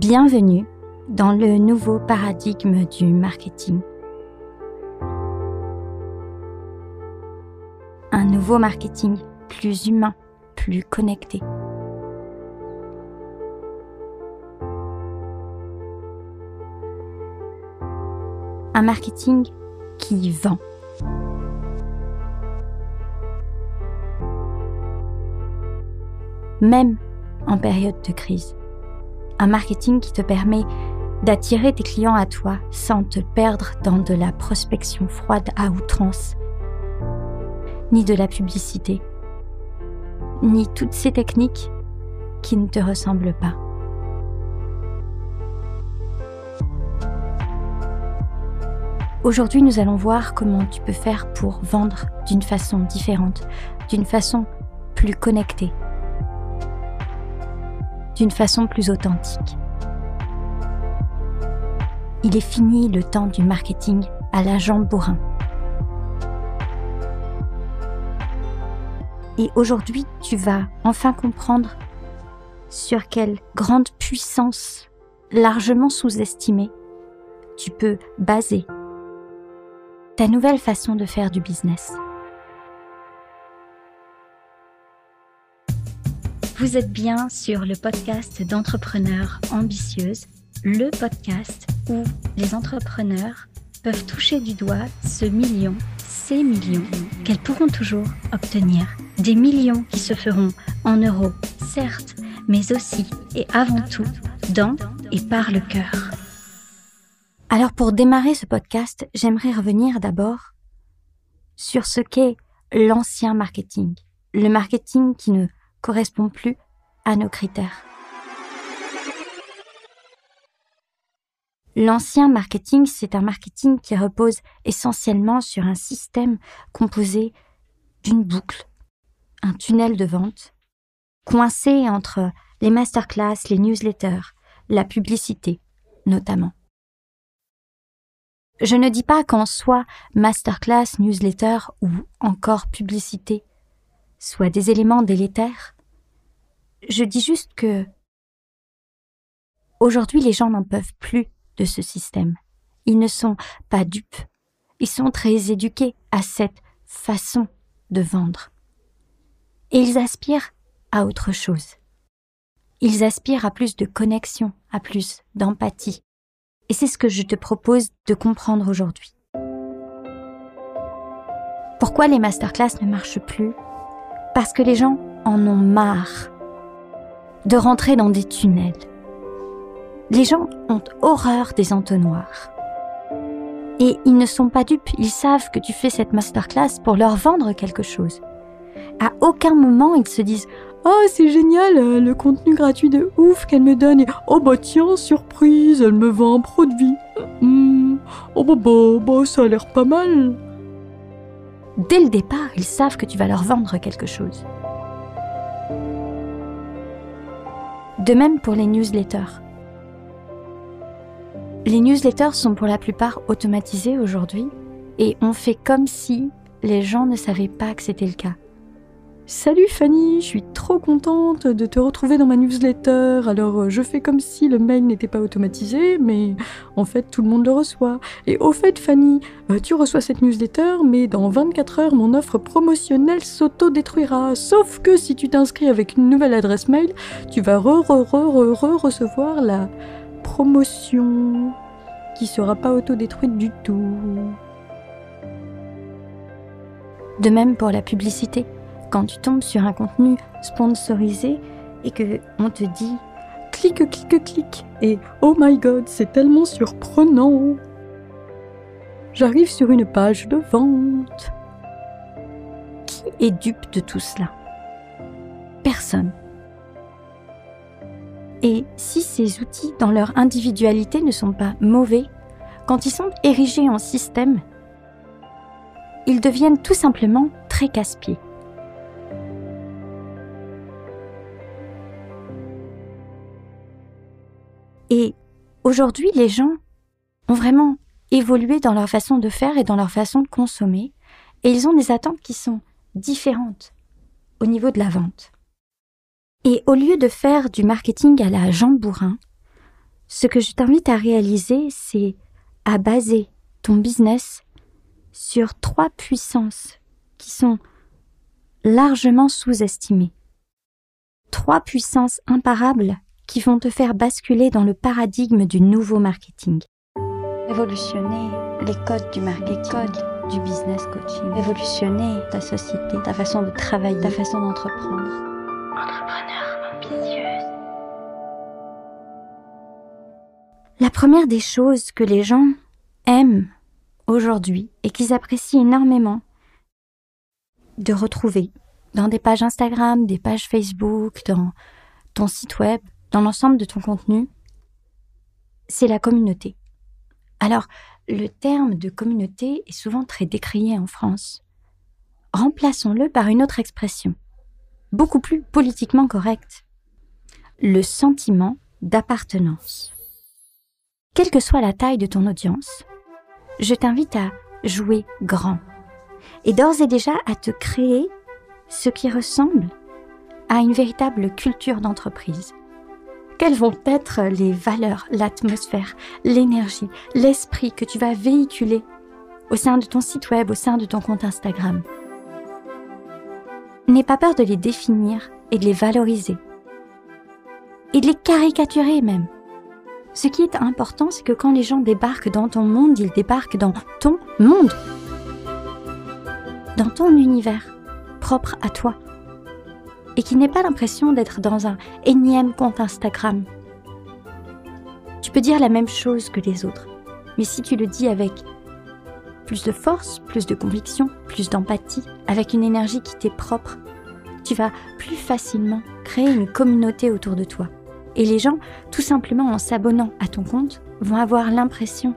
Bienvenue dans le nouveau paradigme du marketing. Un nouveau marketing plus humain, plus connecté. Un marketing qui vend. Même en période de crise un marketing qui te permet d'attirer tes clients à toi sans te perdre dans de la prospection froide à outrance, ni de la publicité, ni toutes ces techniques qui ne te ressemblent pas. Aujourd'hui, nous allons voir comment tu peux faire pour vendre d'une façon différente, d'une façon plus connectée, d'une façon plus authentique. Il est fini le temps du marketing à la jambe bourrin. Et aujourd'hui, tu vas enfin comprendre sur quelle grande puissance largement sous-estimée tu peux baser ta nouvelle façon de faire du business. Vous êtes bien sur le podcast d'entrepreneurs ambitieuses, le podcast où les entrepreneurs peuvent toucher du doigt ce million, ces millions qu'elles pourront toujours obtenir. Des millions qui se feront en euros, certes, mais aussi et avant tout dans et par le cœur. Alors pour démarrer ce podcast, j'aimerais revenir d'abord sur ce qu'est l'ancien marketing. Le marketing qui ne correspond plus à nos critères. L'ancien marketing, c'est un marketing qui repose essentiellement sur un système composé d'une boucle, un tunnel de vente, coincé entre les masterclass, les newsletters, la publicité, notamment. Je ne dis pas qu'en soi masterclass, newsletter ou encore publicité soit des éléments délétères. Je dis juste que aujourd'hui les gens n'en peuvent plus de ce système. Ils ne sont pas dupes. Ils sont très éduqués à cette façon de vendre. Et ils aspirent à autre chose. Ils aspirent à plus de connexion, à plus d'empathie. Et c'est ce que je te propose de comprendre aujourd'hui. Pourquoi les masterclass ne marchent plus? Parce que les gens en ont marre de rentrer dans des tunnels. Les gens ont horreur des entonnoirs. Et ils ne sont pas dupes, ils savent que tu fais cette masterclass pour leur vendre quelque chose. À aucun moment ils se disent Oh, c'est génial, euh, le contenu gratuit de ouf qu'elle me donne. Et, oh bah tiens, surprise, elle me vend un produit. Hmm, oh bah, bah bah ça a l'air pas mal dès le départ, ils savent que tu vas leur vendre quelque chose. De même pour les newsletters. Les newsletters sont pour la plupart automatisés aujourd'hui et on fait comme si les gens ne savaient pas que c'était le cas. Salut Fanny, je suis trop contente de te retrouver dans ma newsletter. Alors euh, je fais comme si le mail n'était pas automatisé, mais en fait tout le monde le reçoit. Et au fait Fanny, euh, tu reçois cette newsletter, mais dans 24 heures mon offre promotionnelle s'auto-détruira. Sauf que si tu t'inscris avec une nouvelle adresse mail, tu vas re re re re, re recevoir la promotion qui sera pas auto-détruite du tout. De même pour la publicité quand tu tombes sur un contenu sponsorisé et que on te dit clique, clique, clique et oh my god, c'est tellement surprenant. J'arrive sur une page de vente. Qui est dupe de tout cela? Personne. Et si ces outils, dans leur individualité, ne sont pas mauvais, quand ils sont érigés en système, ils deviennent tout simplement très casse-pieds. Aujourd'hui, les gens ont vraiment évolué dans leur façon de faire et dans leur façon de consommer, et ils ont des attentes qui sont différentes au niveau de la vente. Et au lieu de faire du marketing à la jambe bourrin, Ce que je t'invite à réaliser, c'est à baser ton business sur trois puissances qui sont largement sous-estimées. Trois puissances imparables qui vont te faire basculer dans le paradigme du nouveau marketing. Révolutionner les codes du marketing, les codes du business coaching. Révolutionner ta société, ta façon de travailler, ta façon d'entreprendre. Entrepreneur ambitieuse. La première des choses que les gens aiment aujourd'hui et qu'ils apprécient énormément de retrouver dans des pages Instagram, des pages Facebook, dans ton site web, dans l'ensemble de ton contenu, c'est la communauté. Alors, le terme de communauté est souvent très décrié en France. Remplaçons-le par une autre expression, beaucoup plus politiquement correcte. Le sentiment d'appartenance. Quelle que soit la taille de ton audience, je t'invite à jouer grand et d'ores et déjà à te créer ce qui ressemble à une véritable culture d'entreprise. Quelles vont être les valeurs, l'atmosphère, l'énergie, l'esprit que tu vas véhiculer au sein de ton site web, au sein de ton compte Instagram? N'aie pas peur de les définir et de les valoriser. Et de les caricaturer même. Ce qui est important, c'est que quand les gens débarquent dans ton monde, ils débarquent dans ton monde. Dans ton univers, propre à toi et qui n'ait pas l'impression d'être dans un énième compte Instagram. Tu peux dire la même chose que les autres, mais si tu le dis avec plus de force, plus de conviction, plus d'empathie, avec une énergie qui t'est propre, tu vas plus facilement créer une communauté autour de toi. Et les gens, tout simplement en s'abonnant à ton compte, vont avoir l'impression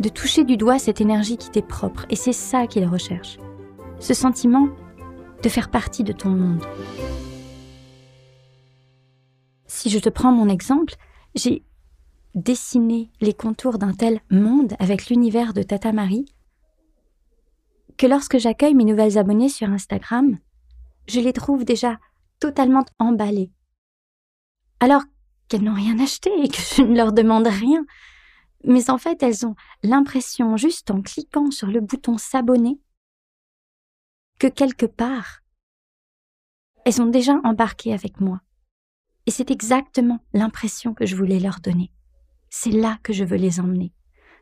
de toucher du doigt cette énergie qui t'est propre. Et c'est ça qu'ils recherchent. Ce sentiment de faire partie de ton monde. Si je te prends mon exemple, j'ai dessiné les contours d'un tel monde avec l'univers de Tata Marie que lorsque j'accueille mes nouvelles abonnées sur Instagram, je les trouve déjà totalement emballées. Alors qu'elles n'ont rien acheté et que je ne leur demande rien. Mais en fait, elles ont l'impression, juste en cliquant sur le bouton s'abonner, que quelque part, elles sont déjà embarquées avec moi. Et c'est exactement l'impression que je voulais leur donner. C'est là que je veux les emmener.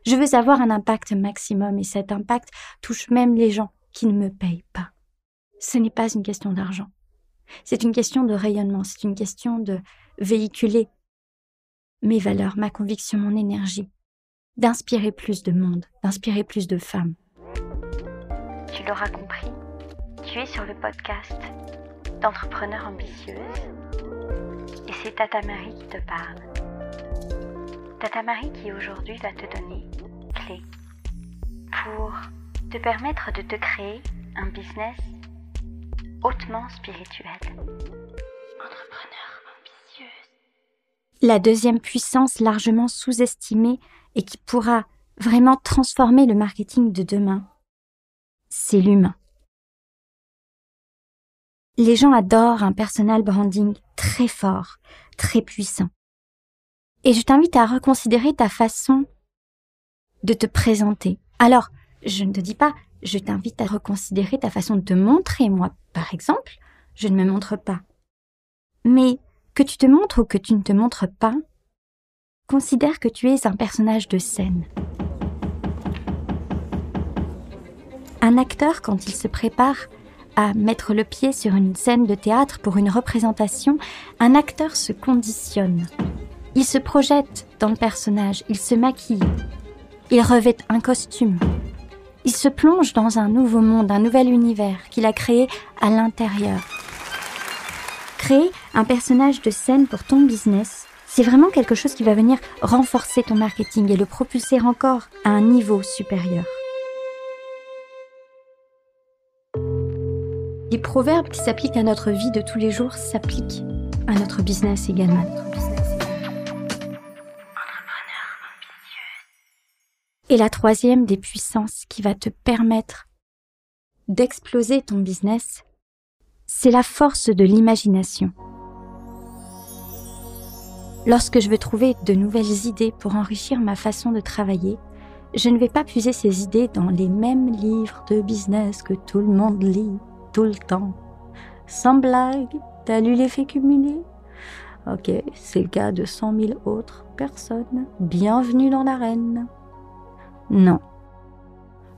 Je veux avoir un impact maximum et cet impact touche même les gens qui ne me payent pas. Ce n'est pas une question d'argent. C'est une question de rayonnement, c'est une question de véhiculer mes valeurs, ma conviction, mon énergie, d'inspirer plus de monde, d'inspirer plus de femmes. Tu l'auras compris, tu es sur le podcast d'entrepreneurs ambitieuses et c'est Tata Marie qui te parle. Tata Marie qui aujourd'hui va te donner clé pour te permettre de te créer un business hautement spirituel. Entrepreneur ambitieuse. La deuxième puissance largement sous-estimée et qui pourra vraiment transformer le marketing de demain, c'est l'humain. Les gens adorent un personal branding très fort, très puissant. Et je t'invite à reconsidérer ta façon de te présenter. Alors, je ne te dis pas, je t'invite à reconsidérer ta façon de te montrer. Moi, par exemple, je ne me montre pas. Mais que tu te montres ou que tu ne te montres pas, considère que tu es un personnage de scène. Un acteur, quand il se prépare à mettre le pied sur une scène de théâtre pour une représentation, un acteur se conditionne. Il se projette dans le personnage, il se maquille, il revêt un costume. Il se plonge dans un nouveau monde, un nouvel univers qu'il a créé à l'intérieur. Créer un personnage de scène pour ton business, c'est vraiment quelque chose qui va venir renforcer ton marketing et le propulser encore à un niveau supérieur. Les proverbes qui s'appliquent à notre vie de tous les jours s'appliquent à notre business également. Et la troisième des puissances qui va te permettre d'exploser ton business, c'est la force de l'imagination. Lorsque je veux trouver de nouvelles idées pour enrichir ma façon de travailler, je ne vais pas puiser ces idées dans les mêmes livres de business que tout le monde lit tout le temps. Sans blague, t'as lu l'effet cumulé Ok, c'est le cas de cent mille autres personnes. Bienvenue dans l'arène. Non.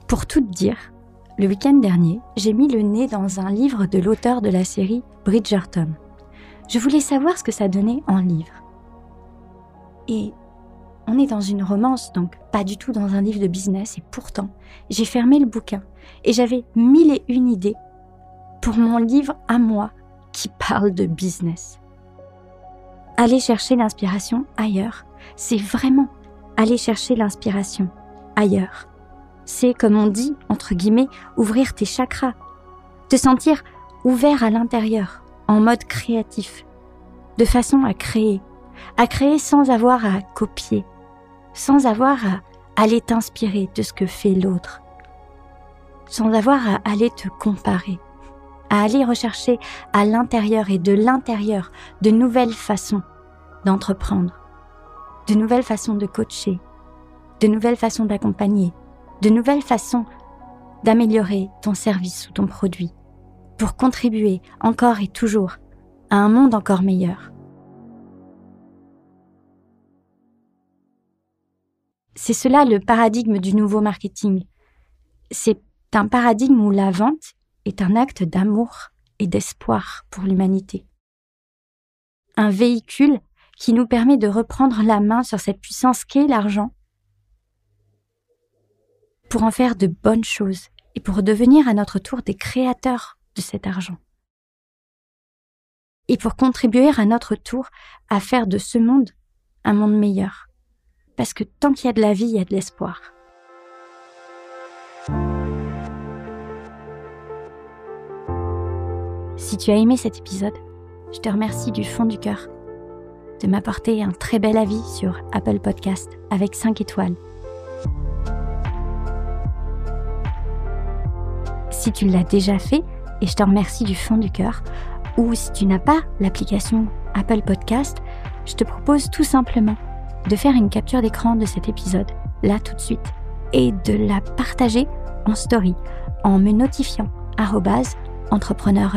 Pour tout dire, le week-end dernier, j'ai mis le nez dans un livre de l'auteur de la série Bridgerton. Je voulais savoir ce que ça donnait en livre. Et on est dans une romance, donc pas du tout dans un livre de business, et pourtant, j'ai fermé le bouquin et j'avais mille et une idées pour mon livre à moi qui parle de business. Aller chercher l'inspiration ailleurs, c'est vraiment aller chercher l'inspiration ailleurs. C'est, comme on dit, entre guillemets, ouvrir tes chakras, te sentir ouvert à l'intérieur, en mode créatif, de façon à créer, à créer sans avoir à copier, sans avoir à aller t'inspirer de ce que fait l'autre, sans avoir à aller te comparer, à aller rechercher à l'intérieur et de l'intérieur de nouvelles façons d'entreprendre, de nouvelles façons de coacher, de nouvelles façons d'accompagner, de nouvelles façons d'améliorer ton service ou ton produit pour contribuer encore et toujours à un monde encore meilleur. C'est cela le paradigme du nouveau marketing. C'est un paradigme où la vente est un acte d'amour et d'espoir pour l'humanité. Un véhicule qui nous permet de reprendre la main sur cette puissance qu'est l'argent pour en faire de bonnes choses et pour devenir à notre tour des créateurs de cet argent. Et pour contribuer à notre tour à faire de ce monde un monde meilleur. Parce que tant qu'il y a de la vie, il y a de l'espoir. Si tu as aimé cet épisode, je te remercie du fond du cœur de m'apporter un très bel avis sur Apple Podcast avec 5 étoiles. Si tu l'as déjà fait, et je te remercie du fond du cœur, ou si tu n'as pas l'application Apple Podcast, je te propose tout simplement de faire une capture d'écran de cet épisode, là tout de suite, et de la partager en story en me notifiant entrepreneur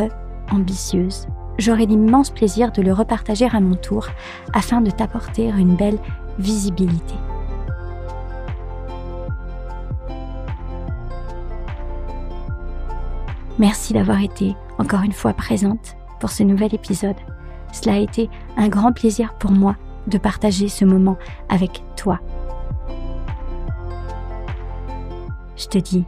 ambitieuse. J'aurai l'immense plaisir de le repartager à mon tour afin de t'apporter une belle visibilité. Merci d'avoir été encore une fois présente pour ce nouvel épisode. Cela a été un grand plaisir pour moi de partager ce moment avec toi. Je te dis